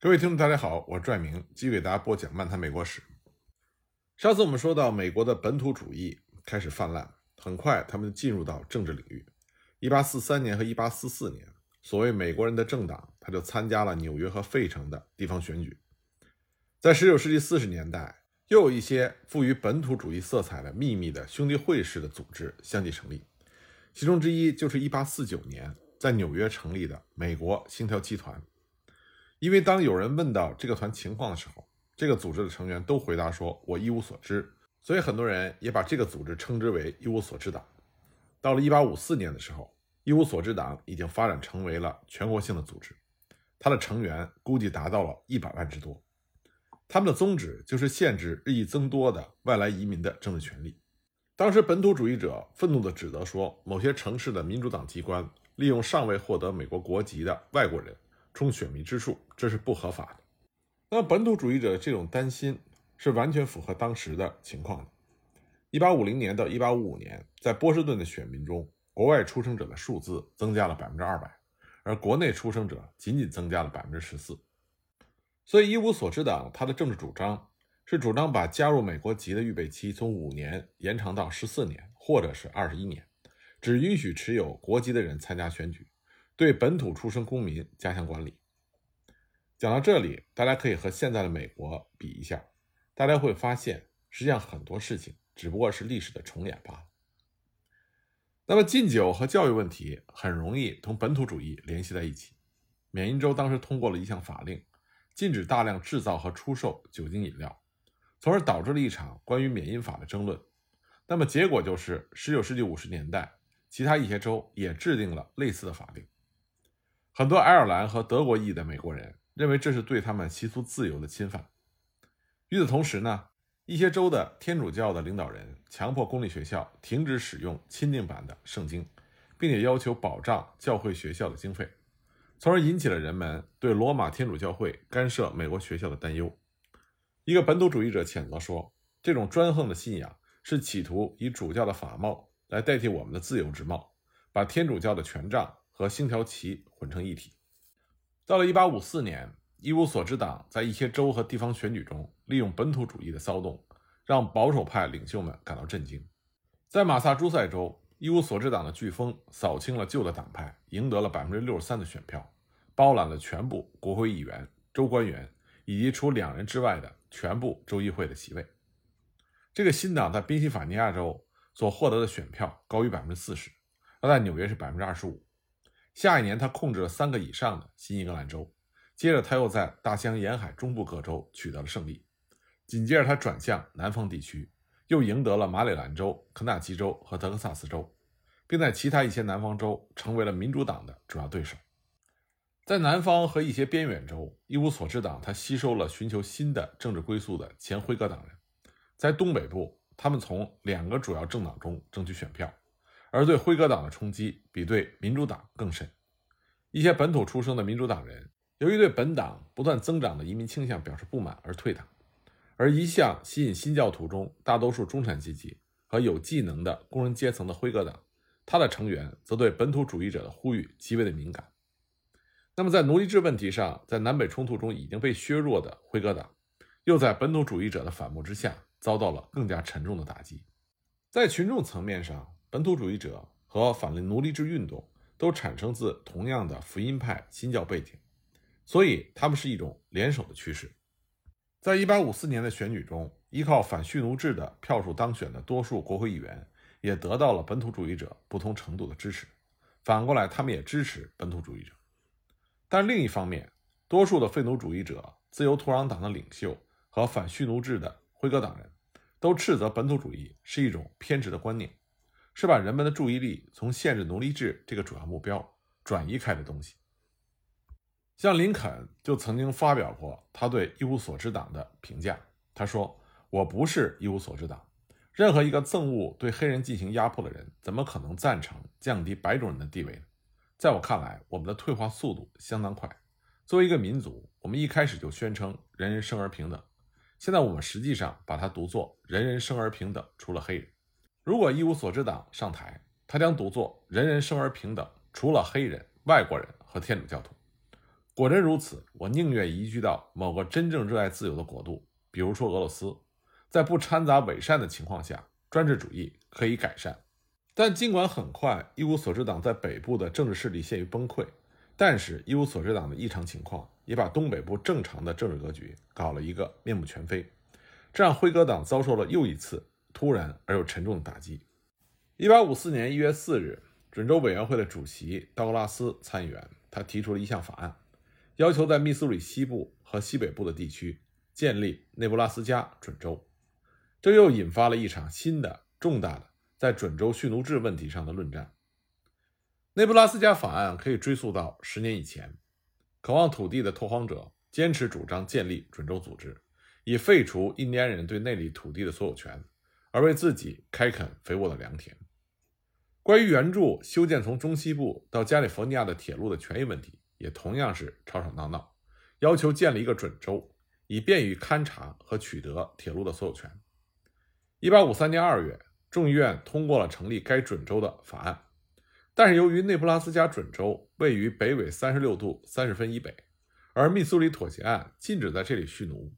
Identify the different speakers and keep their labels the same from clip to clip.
Speaker 1: 各位听众，大家好，我是拽明，继续给大家播讲《漫谈美国史》。上次我们说到，美国的本土主义开始泛滥，很快他们就进入到政治领域。1843年和1844年，所谓美国人的政党，他就参加了纽约和费城的地方选举。在19世纪40年代，又有一些富于本土主义色彩的秘密的兄弟会式的组织相继成立，其中之一就是1849年在纽约成立的美国星条旗团。因为当有人问到这个团情况的时候，这个组织的成员都回答说：“我一无所知。”所以很多人也把这个组织称之为“一无所知党”。到了1854年的时候，“一无所知党”已经发展成为了全国性的组织，它的成员估计达到了一百万之多。他们的宗旨就是限制日益增多的外来移民的政治权利。当时本土主义者愤怒地指责说，某些城市的民主党机关利用尚未获得美国国籍的外国人。充选民之数，这是不合法的。那本土主义者这种担心是完全符合当时的情况的。一八五零年到一八五五年，在波士顿的选民中，国外出生者的数字增加了百分之二百，而国内出生者仅仅增加了百分之十四。所以一无所知党他的政治主张是主张把加入美国籍的预备期从五年延长到十四年，或者是二十一年，只允许持有国籍的人参加选举。对本土出生公民加强管理。讲到这里，大家可以和现在的美国比一下，大家会发现，实际上很多事情只不过是历史的重演罢了。那么禁酒和教育问题很容易同本土主义联系在一起。缅因州当时通过了一项法令，禁止大量制造和出售酒精饮料，从而导致了一场关于缅因法的争论。那么结果就是，十九世纪五十年代，其他一些州也制定了类似的法令。很多爱尔兰和德国裔的美国人认为这是对他们习俗自由的侵犯。与此同时呢，一些州的天主教的领导人强迫公立学校停止使用钦定版的圣经，并且要求保障教会学校的经费，从而引起了人们对罗马天主教会干涉美国学校的担忧。一个本土主义者谴责说，这种专横的信仰是企图以主教的法帽来代替我们的自由之帽，把天主教的权杖。和星条旗混成一体。到了1854年，一无所知党在一些州和地方选举中利用本土主义的骚动，让保守派领袖们感到震惊。在马萨诸塞州，一无所知党的飓风扫清了旧的党派，赢得了百分之六十三的选票，包揽了全部国会议员、州官员以及除两人之外的全部州议会的席位。这个新党在宾夕法尼亚州所获得的选票高于百分之四十，而在纽约是百分之二十五。下一年，他控制了三个以上的新英格兰州，接着他又在大西洋沿海中部各州取得了胜利。紧接着，他转向南方地区，又赢得了马里兰州、肯塔基州和德克萨斯州，并在其他一些南方州成为了民主党的主要对手。在南方和一些边远州，一无所知党他吸收了寻求新的政治归宿的前辉格党人。在东北部，他们从两个主要政党中争取选票。而对辉格党的冲击比对民主党更甚。一些本土出生的民主党人，由于对本党不断增长的移民倾向表示不满而退党。而一向吸引新教徒中大多数中产阶级和有技能的工人阶层的辉格党，他的成员则对本土主义者的呼吁极为的敏感。那么，在奴隶制问题上，在南北冲突中已经被削弱的辉格党，又在本土主义者的反目之下，遭到了更加沉重的打击。在群众层面上，本土主义者和反奴隶制运动都产生自同样的福音派新教背景，所以他们是一种联手的趋势。在1854年的选举中，依靠反蓄奴制的票数当选的多数国会议员也得到了本土主义者不同程度的支持。反过来，他们也支持本土主义者。但另一方面，多数的废奴主义者、自由土壤党的领袖和反蓄奴制的辉格党人。都斥责本土主义是一种偏执的观念，是把人们的注意力从限制奴隶制这个主要目标转移开的东西。像林肯就曾经发表过他对一无所知党的评价，他说：“我不是一无所知党，任何一个憎恶对黑人进行压迫的人，怎么可能赞成降低白种人的地位呢？在我看来，我们的退化速度相当快。作为一个民族，我们一开始就宣称人人生而平等。”现在我们实际上把它读作“人人生而平等”，除了黑人。如果一无所知党上台，他将读作“人人生而平等”，除了黑人、外国人和天主教徒。果真如此，我宁愿移居到某个真正热爱自由的国度，比如说俄罗斯，在不掺杂伪善的情况下，专制主义可以改善。但尽管很快一无所知党在北部的政治势力陷于崩溃，但是一无所知党的异常情况也把东北部正常的政治格局搞了一个面目全非，这让辉格党遭受了又一次突然而又沉重的打击。一八五四年一月四日，准州委员会的主席道格拉斯参议员，他提出了一项法案，要求在密苏里西部和西北部的地区建立内布拉斯加准州，这又引发了一场新的重大的。在准州蓄奴制问题上的论战，内布拉斯加法案可以追溯到十年以前。渴望土地的拓荒者坚持主张建立准州组织，以废除印第安人对那里土地的所有权，而为自己开垦肥沃的良田。关于援助修建从中西部到加利福尼亚的铁路的权益问题，也同样是吵吵闹闹，要求建立一个准州，以便于勘察和取得铁路的所有权。一八五三年二月。众议院通过了成立该准州的法案，但是由于内布拉斯加准州位于北纬三十六度三十分以北，而密苏里妥协案禁止在这里蓄奴，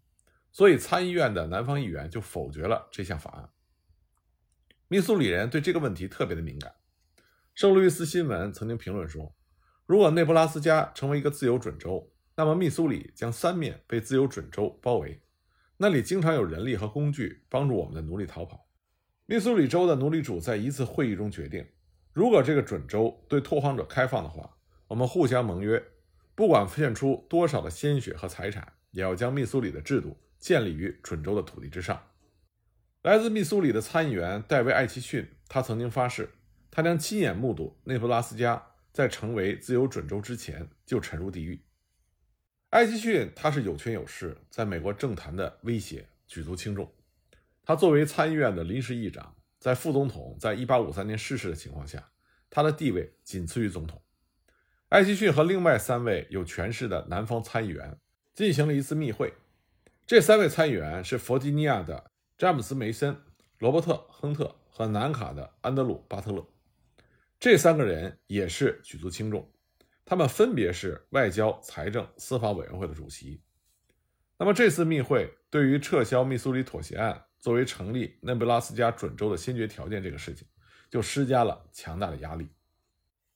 Speaker 1: 所以参议院的南方议员就否决了这项法案。密苏里人对这个问题特别的敏感。圣路易斯新闻曾经评论说，如果内布拉斯加成为一个自由准州，那么密苏里将三面被自由准州包围，那里经常有人力和工具帮助我们的奴隶逃跑。密苏里州的奴隶主在一次会议中决定，如果这个准州对拓荒者开放的话，我们互相盟约，不管付出多少的鲜血和财产，也要将密苏里的制度建立于准州的土地之上。来自密苏里的参议员戴维·艾奇逊，他曾经发誓，他将亲眼目睹内布拉斯加在成为自由准州之前就沉入地狱。艾奇逊他是有权有势，在美国政坛的威胁举足轻重。他作为参议院的临时议长，在副总统在1853年逝世的情况下，他的地位仅次于总统。艾奇逊和另外三位有权势的南方参议员进行了一次密会。这三位参议员是弗吉尼亚的詹姆斯·梅森、罗伯特·亨特和南卡的安德鲁·巴特勒。这三个人也是举足轻重，他们分别是外交、财政、司法委员会的主席。那么这次密会对于撤销密苏里妥协案。作为成立内布拉斯加准州的先决条件，这个事情就施加了强大的压力。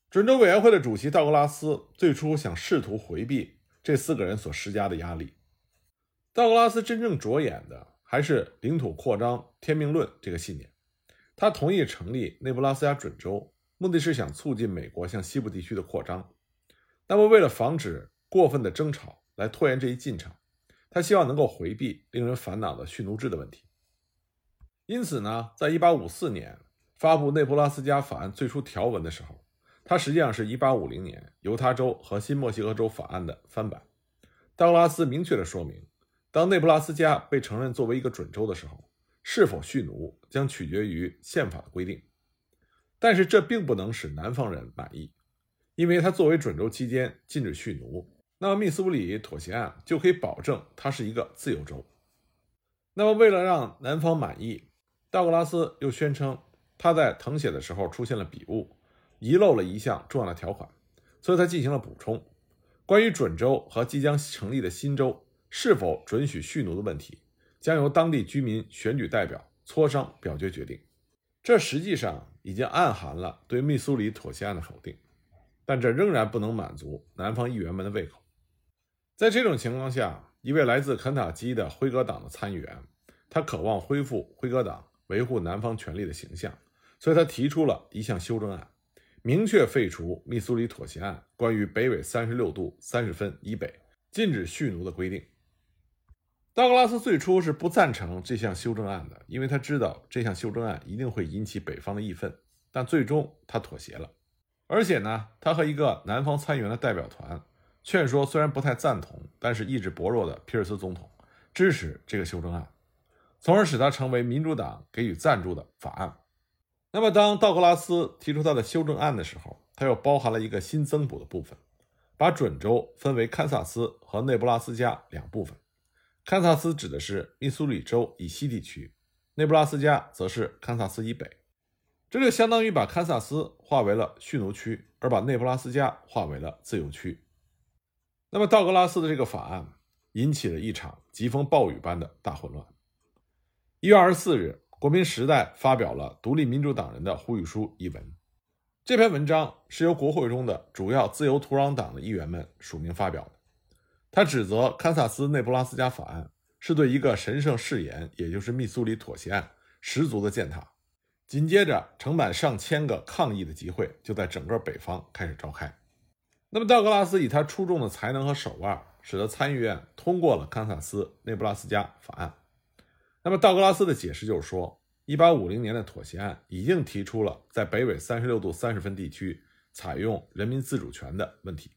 Speaker 1: 准州委员会的主席道格拉斯最初想试图回避这四个人所施加的压力。道格拉斯真正着眼的还是领土扩张、天命论这个信念。他同意成立内布拉斯加准州，目的是想促进美国向西部地区的扩张。那么，为了防止过分的争吵来拖延这一进程，他希望能够回避令人烦恼的蓄奴制的问题。因此呢，在1854年发布内布拉斯加法案最初条文的时候，它实际上是一850年犹他州和新墨西哥州法案的翻版。道格拉斯明确地说明，当内布拉斯加被承认作为一个准州的时候，是否蓄奴将取决于宪法的规定。但是这并不能使南方人满意，因为他作为准州期间禁止蓄奴，那么密苏里妥协案就可以保证它是一个自由州。那么为了让南方满意，道格拉斯又宣称，他在誊写的时候出现了笔误，遗漏了一项重要的条款，所以他进行了补充。关于准州和即将成立的新州是否准许蓄奴的问题，将由当地居民选举代表磋商表决决定。这实际上已经暗含了对密苏里妥协案的否定，但这仍然不能满足南方议员们的胃口。在这种情况下，一位来自肯塔基的辉格党的参议员，他渴望恢复辉格党。维护南方权利的形象，所以他提出了一项修正案，明确废除密苏里妥协案关于北纬三十六度三十分以北禁止蓄奴的规定。道格拉斯最初是不赞成这项修正案的，因为他知道这项修正案一定会引起北方的义愤，但最终他妥协了。而且呢，他和一个南方参议员的代表团劝说，虽然不太赞同，但是意志薄弱的皮尔斯总统支持这个修正案。从而使它成为民主党给予赞助的法案。那么，当道格拉斯提出他的修正案的时候，他又包含了一个新增补的部分，把准州分为堪萨斯和内布拉斯加两部分。堪萨斯指的是密苏里州以西地区，内布拉斯加则是堪萨斯以北。这就相当于把堪萨斯划为了蓄奴区，而把内布拉斯加划为了自由区。那么道格拉斯的这个法案引起了一场疾风暴雨般的大混乱。一月二十四日，《国民时代》发表了《独立民主党人的呼吁书》一文。这篇文章是由国会中的主要自由土壤党的议员们署名发表的。他指责堪萨斯内布拉斯加法案是对一个神圣誓言，也就是密苏里妥协案十足的践踏。紧接着，成百上千个抗议的集会就在整个北方开始召开。那么，道格拉斯以他出众的才能和手腕，使得参议院通过了堪萨斯内布拉斯加法案。那么，道格拉斯的解释就是说。一八五零年的妥协案已经提出了在北纬三十六度三十分地区采用人民自主权的问题，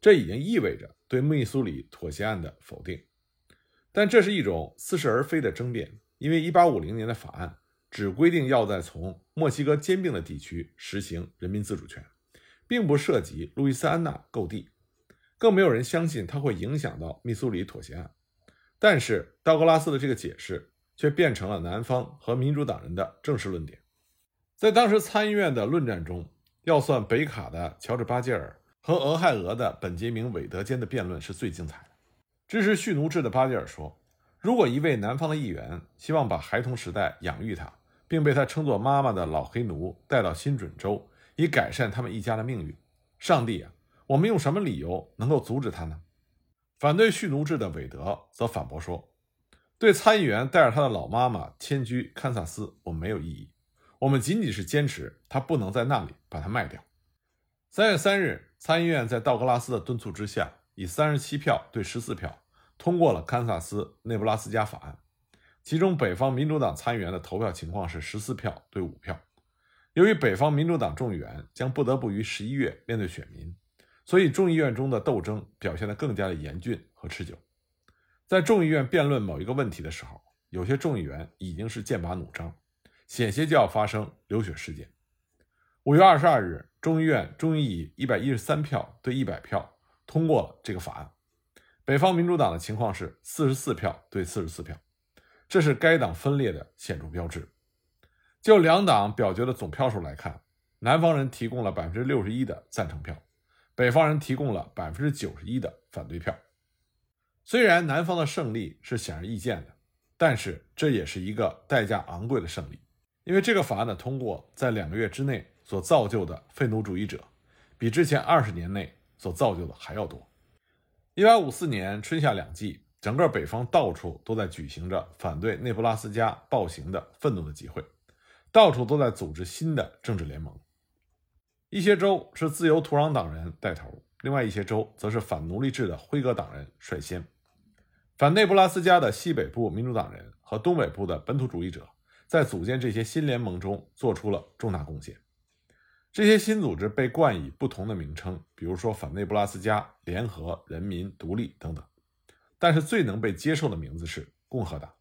Speaker 1: 这已经意味着对密苏里妥协案的否定。但这是一种似是而非的争辩，因为一八五零年的法案只规定要在从墨西哥兼并的地区实行人民自主权，并不涉及路易斯安那购地，更没有人相信它会影响到密苏里妥协案。但是道格拉斯的这个解释。却变成了南方和民主党人的正式论点。在当时参议院的论战中，要算北卡的乔治·巴杰尔和俄亥俄的本杰明·韦德间的辩论是最精彩的。支持蓄奴制的巴吉尔说：“如果一位南方的议员希望把孩童时代养育他，并被他称作妈妈的老黑奴带到新准州，以改善他们一家的命运，上帝啊，我们用什么理由能够阻止他呢？”反对蓄奴制的韦德则反驳说。对参议员带着他的老妈妈迁居堪萨斯，我们没有异议。我们仅仅是坚持他不能在那里把它卖掉。三月三日，参议院在道格拉斯的敦促之下，以三十七票对十四票通过了堪萨斯内布拉斯加法案。其中，北方民主党参议员的投票情况是十四票对五票。由于北方民主党众议员将不得不于十一月面对选民，所以众议院中的斗争表现得更加的严峻和持久。在众议院辩论某一个问题的时候，有些众议员已经是剑拔弩张，险些就要发生流血事件。五月二十二日，众议院终于以一百一十三票对一百票通过了这个法案。北方民主党的情况是四十四票对四十四票，这是该党分裂的显著标志。就两党表决的总票数来看，南方人提供了百分之六十一的赞成票，北方人提供了百分之九十一的反对票。虽然南方的胜利是显而易见的，但是这也是一个代价昂贵的胜利，因为这个法案的通过，在两个月之内所造就的废奴主义者，比之前二十年内所造就的还要多。一八五四年春夏两季，整个北方到处都在举行着反对内布拉斯加暴行的愤怒的集会，到处都在组织新的政治联盟。一些州是自由土壤党人带头，另外一些州则是反奴隶制的辉格党人率先。反内布拉斯加的西北部民主党人和东北部的本土主义者，在组建这些新联盟中做出了重大贡献。这些新组织被冠以不同的名称，比如说反内布拉斯加联合、人民独立等等。但是最能被接受的名字是共和党，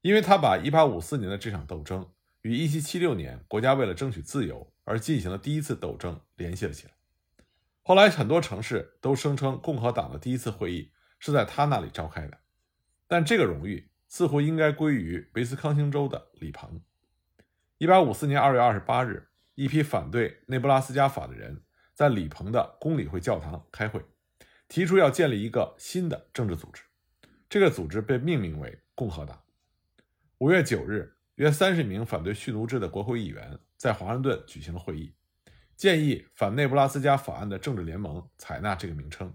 Speaker 1: 因为他把1854年的这场斗争与1776年国家为了争取自由而进行的第一次斗争联系了起来。后来很多城市都声称共和党的第一次会议。是在他那里召开的，但这个荣誉似乎应该归于威斯康星州的李鹏。一八五四年二月二十八日，一批反对内布拉斯加法的人在李鹏的公理会教堂开会，提出要建立一个新的政治组织。这个组织被命名为共和党。五月九日，约三十名反对蓄奴制的国会议员在华盛顿举行了会议，建议反内布拉斯加法案的政治联盟采纳这个名称。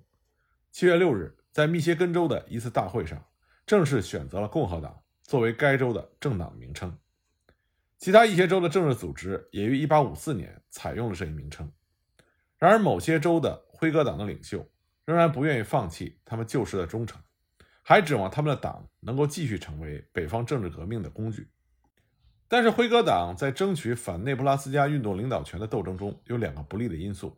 Speaker 1: 七月六日。在密歇根州的一次大会上，正式选择了共和党作为该州的政党名称。其他一些州的政治组织也于1854年采用了这一名称。然而，某些州的辉格党的领袖仍然不愿意放弃他们旧时的忠诚，还指望他们的党能够继续成为北方政治革命的工具。但是，辉格党在争取反内布拉斯加运动领导权的斗争中有两个不利的因素：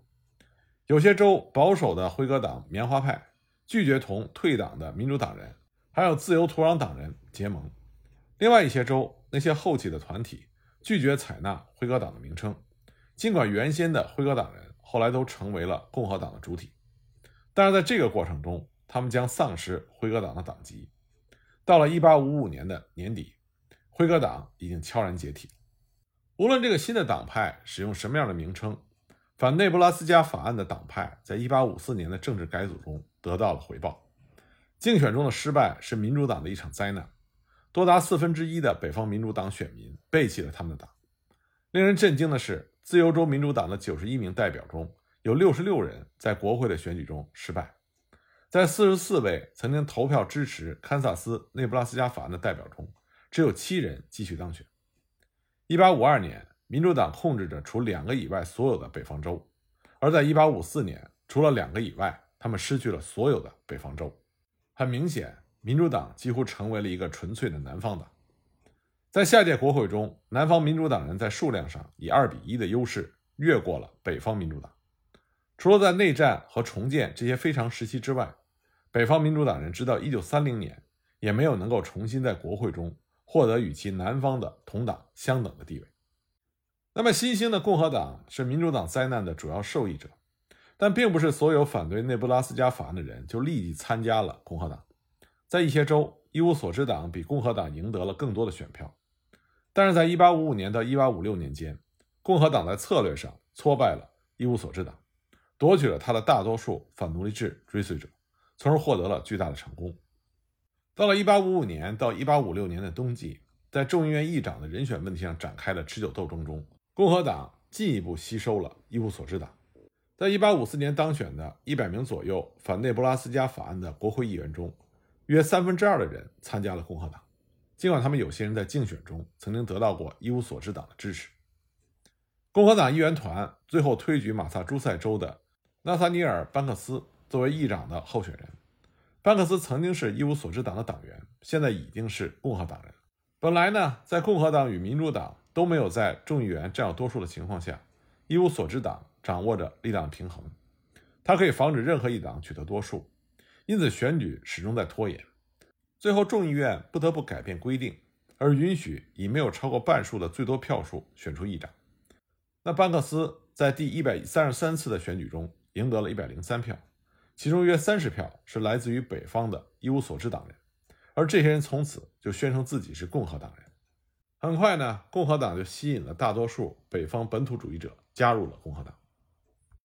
Speaker 1: 有些州保守的辉格党棉花派。拒绝同退党的民主党人，还有自由土壤党人结盟。另外一些州，那些后起的团体拒绝采纳辉格党的名称，尽管原先的辉格党人后来都成为了共和党的主体，但是在这个过程中，他们将丧失辉格党的党籍。到了1855年的年底，辉格党已经悄然解体。无论这个新的党派使用什么样的名称，反内布拉斯加法案的党派在1854年的政治改组中得到了回报。竞选中的失败是民主党的一场灾难，多达四分之一的北方民主党选民背弃了他们的党。令人震惊的是，自由州民主党的91名代表中有66人在国会的选举中失败。在44位曾经投票支持堪萨斯内布拉斯加法案的代表中，只有七人继续当选。1852年，民主党控制着除两个以外所有的北方州；而在1854年，除了两个以外，他们失去了所有的北方州。很明显，民主党几乎成为了一个纯粹的南方党。在下届国会中，南方民主党人在数量上以二比一的优势越过了北方民主党。除了在内战和重建这些非常时期之外，北方民主党人直到1930年也没有能够重新在国会中获得与其南方的同党相等的地位。那么，新兴的共和党是民主党灾难的主要受益者。但并不是所有反对内布拉斯加法案的人就立即参加了共和党。在一些州，一无所知党比共和党赢得了更多的选票。但是在1855年到1856年间，共和党在策略上挫败了一无所知党，夺取了他的大多数反奴隶制追随者，从而获得了巨大的成功。到了1855年到1856年的冬季，在众议院议长的人选问题上展开的持久斗争中，共和党进一步吸收了一无所知党。在1854年当选的100名左右反内布拉斯加法案的国会议员中，约三分之二的人参加了共和党，尽管他们有些人在竞选中曾经得到过一无所知党的支持。共和党议员团最后推举马萨诸塞州的纳萨尼尔·班克斯作为议长的候选人。班克斯曾经是一无所知党的党员，现在已经是共和党人。本来呢，在共和党与民主党都没有在众议员占有多数的情况下，一无所知党。掌握着力量平衡，它可以防止任何一党取得多数，因此选举始终在拖延。最后，众议院不得不改变规定，而允许以没有超过半数的最多票数选出议长。那班克斯在第一百三十三次的选举中赢得了一百零三票，其中约三十票是来自于北方的一无所知党人，而这些人从此就宣称自己是共和党人。很快呢，共和党就吸引了大多数北方本土主义者加入了共和党。